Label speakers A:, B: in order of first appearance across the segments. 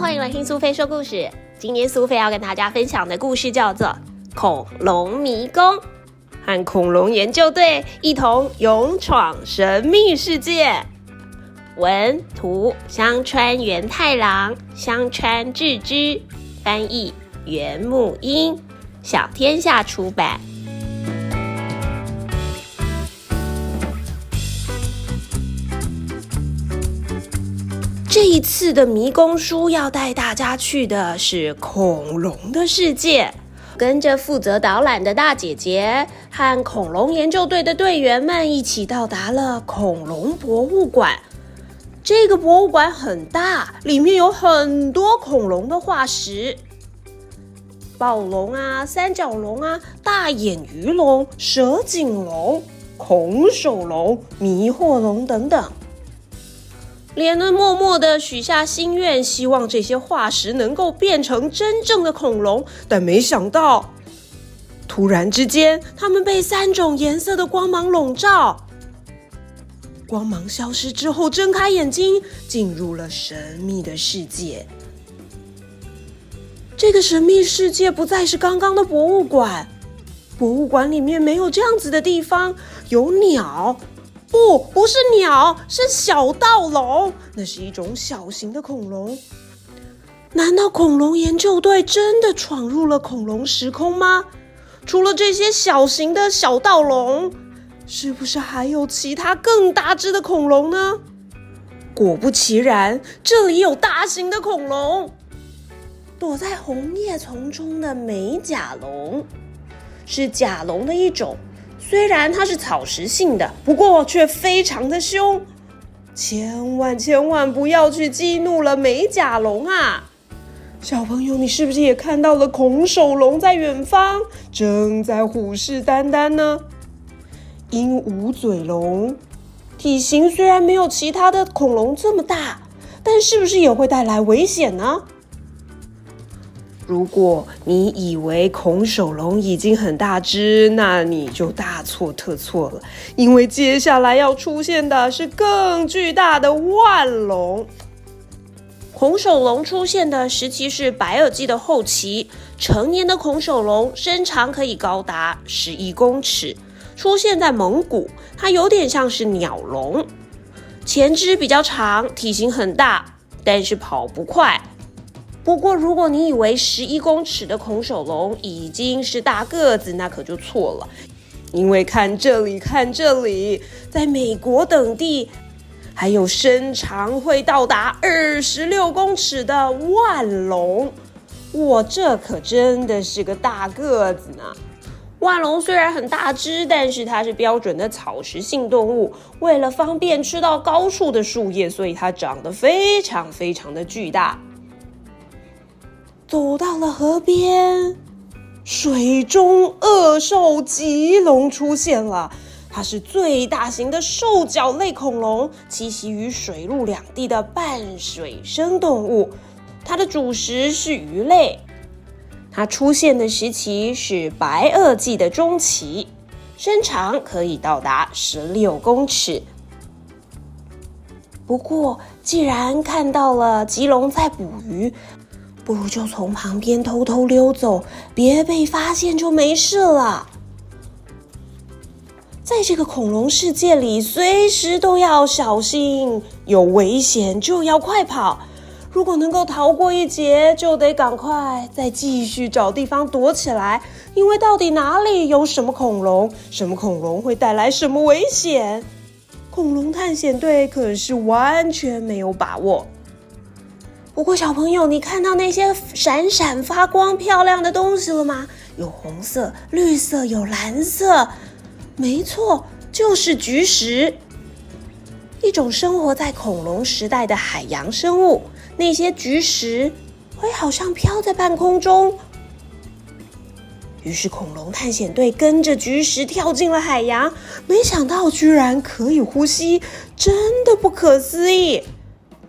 A: 欢迎来听苏菲说故事。今天苏菲要跟大家分享的故事叫做《恐龙迷宫》，和恐龙研究队一同勇闯神秘世界。文图香川元太郎，香川智之翻译，原木英，小天下出版。这一次的迷宫书要带大家去的是恐龙的世界，跟着负责导览的大姐姐和恐龙研究队的队员们一起到达了恐龙博物馆。这个博物馆很大，里面有很多恐龙的化石，暴龙啊、三角龙啊、大眼鱼龙、蛇颈龙、恐手龙、迷惑龙等等。莲恩默默的许下心愿，希望这些化石能够变成真正的恐龙。但没想到，突然之间，它们被三种颜色的光芒笼罩。光芒消失之后，睁开眼睛，进入了神秘的世界。这个神秘世界不再是刚刚的博物馆，博物馆里面没有这样子的地方，有鸟。不，不是鸟，是小盗龙。那是一种小型的恐龙。难道恐龙研究队真的闯入了恐龙时空吗？除了这些小型的小盗龙，是不是还有其他更大只的恐龙呢？果不其然，这里有大型的恐龙。躲在红叶丛中的美甲龙，是甲龙的一种。虽然它是草食性的，不过却非常的凶，千万千万不要去激怒了美甲龙啊！小朋友，你是不是也看到了恐手龙在远方，正在虎视眈眈呢？鹦鹉嘴龙体型虽然没有其他的恐龙这么大，但是不是也会带来危险呢？如果你以为恐手龙已经很大只，那你就大错特错了。因为接下来要出现的是更巨大的万龙。恐手龙出现的时期是白垩纪的后期，成年的恐手龙身长可以高达十一公尺，出现在蒙古。它有点像是鸟龙，前肢比较长，体型很大，但是跑不快。不过，如果你以为十一公尺的恐手龙已经是大个子，那可就错了。因为看这里，看这里，在美国等地，还有身长会到达二十六公尺的万龙。哇，这可真的是个大个子呢！万龙虽然很大只，但是它是标准的草食性动物，为了方便吃到高处的树叶，所以它长得非常非常的巨大。走到了河边，水中恶兽棘龙出现了。它是最大型的兽脚类恐龙，栖息于水陆两地的半水生动物。它的主食是鱼类。它出现的时期是白垩纪的中期，身长可以到达十六公尺。不过，既然看到了棘龙在捕鱼。不如就从旁边偷偷溜走，别被发现就没事了。在这个恐龙世界里，随时都要小心，有危险就要快跑。如果能够逃过一劫，就得赶快再继续找地方躲起来，因为到底哪里有什么恐龙，什么恐龙会带来什么危险，恐龙探险队可是完全没有把握。不过，小朋友，你看到那些闪闪发光、漂亮的东西了吗？有红色、绿色，有蓝色。没错，就是菊石，一种生活在恐龙时代的海洋生物。那些菊石会好像飘在半空中。于是，恐龙探险队跟着菊石跳进了海洋，没想到居然可以呼吸，真的不可思议。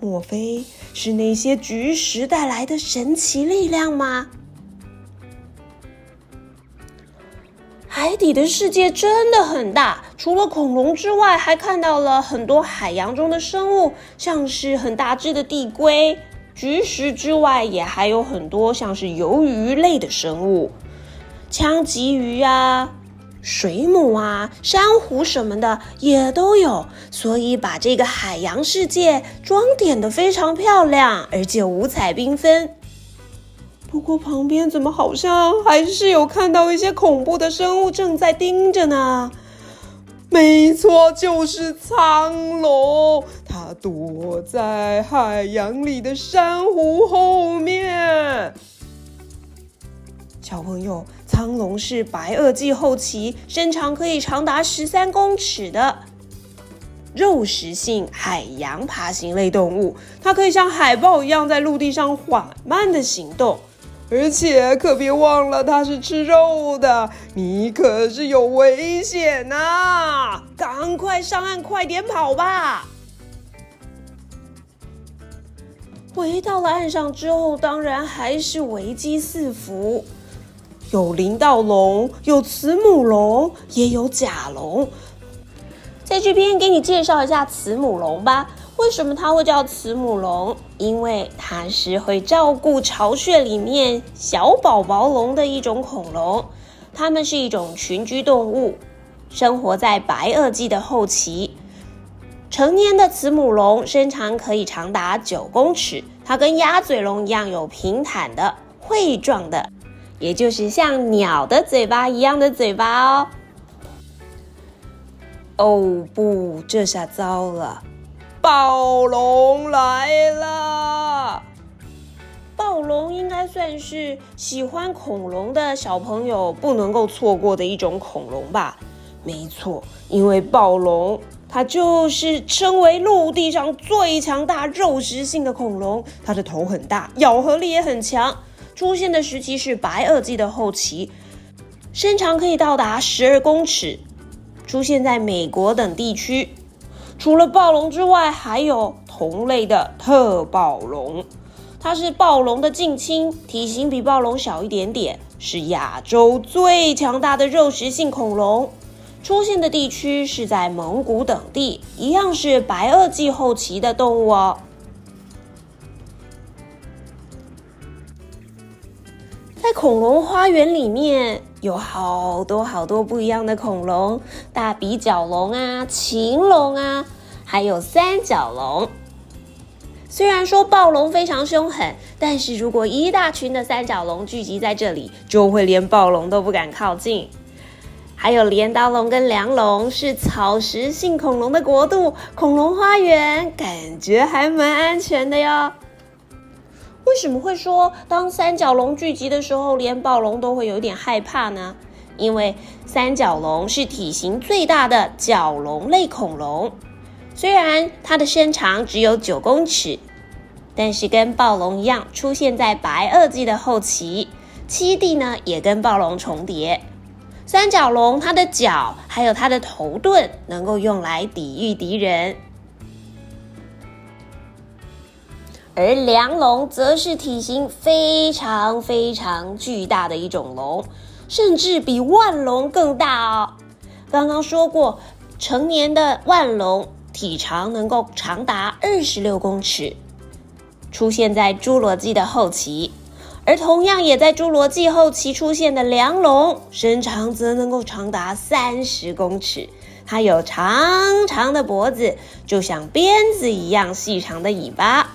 A: 莫非是那些菊石带来的神奇力量吗？海底的世界真的很大，除了恐龙之外，还看到了很多海洋中的生物，像是很大只的地龟、菊石之外，也还有很多像是鱿鱼类的生物，枪鲫鱼啊、水母啊、珊瑚什么的也都有。所以把这个海洋世界装点的非常漂亮，而且五彩缤纷。不过旁边怎么好像还是有看到一些恐怖的生物正在盯着呢？没错，就是苍龙，它躲在海洋里的珊瑚后面。小朋友，苍龙是白垩纪后期，身长可以长达十三公尺的肉食性海洋爬行类动物，它可以像海豹一样在陆地上缓慢的行动。而且可别忘了，它是吃肉的，你可是有危险呐！赶快上岸，快点跑吧！回到了岸上之后，当然还是危机四伏，有林盗龙，有慈母龙，也有甲龙。在这边给你介绍一下慈母龙吧。为什么它会叫慈母龙？因为它是会照顾巢穴里面小宝宝龙的一种恐龙。它们是一种群居动物，生活在白垩纪的后期。成年的慈母龙身长可以长达九公尺，它跟鸭嘴龙一样有平坦的喙状的，也就是像鸟的嘴巴一样的嘴巴哦。哦不，这下糟了！暴龙来了！暴龙应该算是喜欢恐龙的小朋友不能够错过的一种恐龙吧？没错，因为暴龙它就是称为陆地上最强大肉食性的恐龙，它的头很大，咬合力也很强。出现的时期是白垩纪的后期，身长可以到达十二公尺，出现在美国等地区。除了暴龙之外，还有同类的特暴龙，它是暴龙的近亲，体型比暴龙小一点点，是亚洲最强大的肉食性恐龙。出现的地区是在蒙古等地，一样是白垩纪后期的动物哦。在恐龙花园里面有好多好多不一样的恐龙，大鼻角龙啊，禽龙啊，还有三角龙。虽然说暴龙非常凶狠，但是如果一大群的三角龙聚集在这里，就会连暴龙都不敢靠近。还有镰刀龙跟梁龙是草食性恐龙的国度，恐龙花园感觉还蛮安全的哟。为什么会说当三角龙聚集的时候，连暴龙都会有点害怕呢？因为三角龙是体型最大的角龙类恐龙，虽然它的身长只有九公尺，但是跟暴龙一样出现在白垩纪的后期，栖地呢也跟暴龙重叠。三角龙它的脚还有它的头盾能够用来抵御敌人。而梁龙则是体型非常非常巨大的一种龙，甚至比万龙更大哦。刚刚说过，成年的万龙体长能够长达二十六公尺，出现在侏罗纪的后期；而同样也在侏罗纪后期出现的梁龙，身长则能够长达三十公尺，它有长长的脖子，就像鞭子一样细长的尾巴。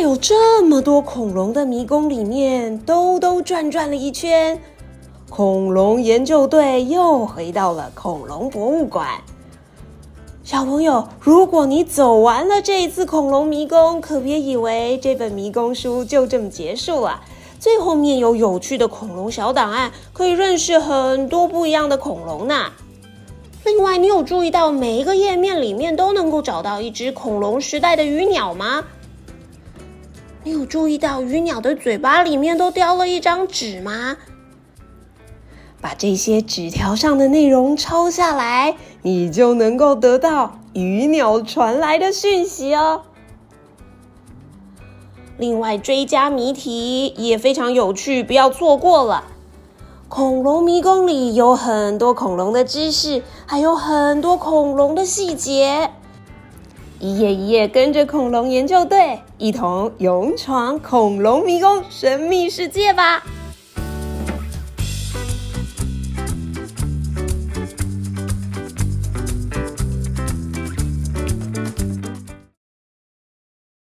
A: 有这么多恐龙的迷宫里面兜兜转转了一圈，恐龙研究队又回到了恐龙博物馆。小朋友，如果你走完了这一次恐龙迷宫，可别以为这本迷宫书就这么结束了。最后面有有趣的恐龙小档案，可以认识很多不一样的恐龙呢。另外，你有注意到每一个页面里面都能够找到一只恐龙时代的鱼鸟吗？你有注意到鱼鸟的嘴巴里面都叼了一张纸吗？把这些纸条上的内容抄下来，你就能够得到鱼鸟传来的讯息哦。另外，追加谜题也非常有趣，不要错过了。恐龙迷宫里有很多恐龙的知识，还有很多恐龙的细节。一页一页跟着恐龙研究队，一同勇闯恐龙迷宫神秘世界吧！